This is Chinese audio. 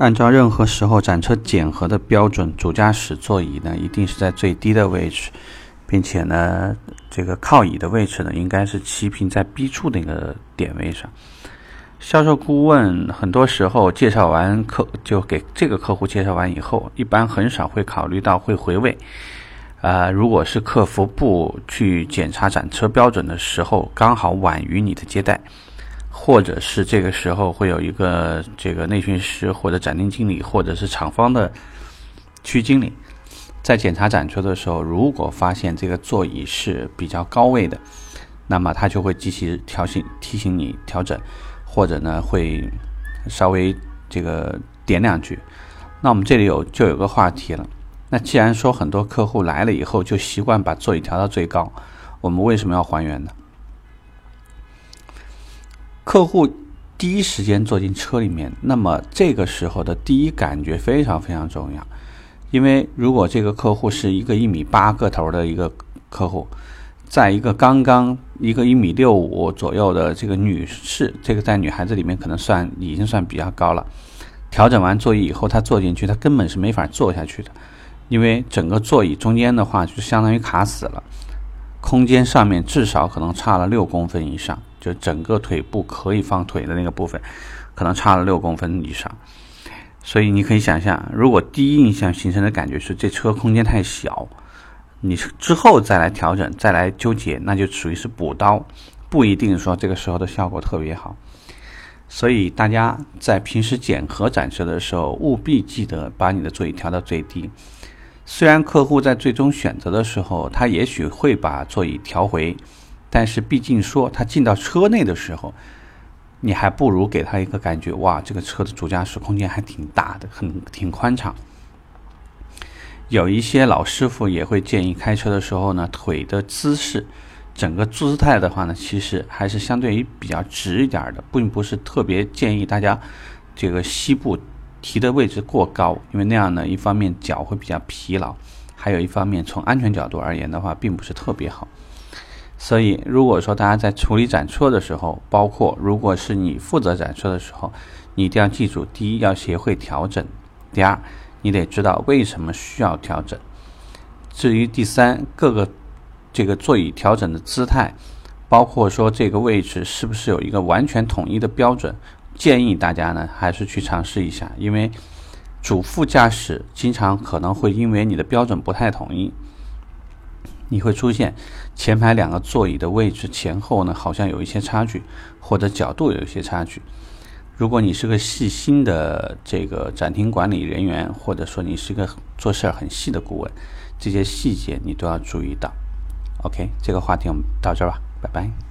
按照任何时候展车检核的标准，主驾驶座椅呢一定是在最低的位置，并且呢，这个靠椅的位置呢应该是齐平在 B 柱那个点位上。销售顾问很多时候介绍完客，就给这个客户介绍完以后，一般很少会考虑到会回位。啊，如果是客服部去检查展车标准的时候，刚好晚于你的接待，或者是这个时候会有一个这个内训师或者展厅经理，或者是厂方的区经理，在检查展车的时候，如果发现这个座椅是比较高位的，那么他就会及时调醒提醒你调整，或者呢会稍微这个点两句。那我们这里有就有个话题了。那既然说很多客户来了以后就习惯把座椅调到最高，我们为什么要还原呢？客户第一时间坐进车里面，那么这个时候的第一感觉非常非常重要，因为如果这个客户是一个一米八个头的一个客户，在一个刚刚一个一米六五左右的这个女士，这个在女孩子里面可能算已经算比较高了，调整完座椅以后，她坐进去，她根本是没法坐下去的。因为整个座椅中间的话，就相当于卡死了，空间上面至少可能差了六公分以上，就整个腿部可以放腿的那个部分，可能差了六公分以上。所以你可以想象，如果第一印象形成的感觉是这车空间太小，你之后再来调整、再来纠结，那就属于是补刀，不一定说这个时候的效果特别好。所以大家在平时检核展示的时候，务必记得把你的座椅调到最低。虽然客户在最终选择的时候，他也许会把座椅调回，但是毕竟说他进到车内的时候，你还不如给他一个感觉，哇，这个车的主驾驶空间还挺大的，很挺宽敞。有一些老师傅也会建议开车的时候呢，腿的姿势，整个姿态的话呢，其实还是相对于比较直一点的，并不是特别建议大家这个膝部。提的位置过高，因为那样呢，一方面脚会比较疲劳，还有一方面从安全角度而言的话，并不是特别好。所以，如果说大家在处理展车的时候，包括如果是你负责展车的时候，你一定要记住：第一，要学会调整；第二，你得知道为什么需要调整。至于第三，各个这个座椅调整的姿态，包括说这个位置是不是有一个完全统一的标准。建议大家呢，还是去尝试一下，因为主副驾驶经常可能会因为你的标准不太统一，你会出现前排两个座椅的位置前后呢好像有一些差距，或者角度有一些差距。如果你是个细心的这个展厅管理人员，或者说你是个做事儿很细的顾问，这些细节你都要注意到。OK，这个话题我们到这儿吧，拜拜。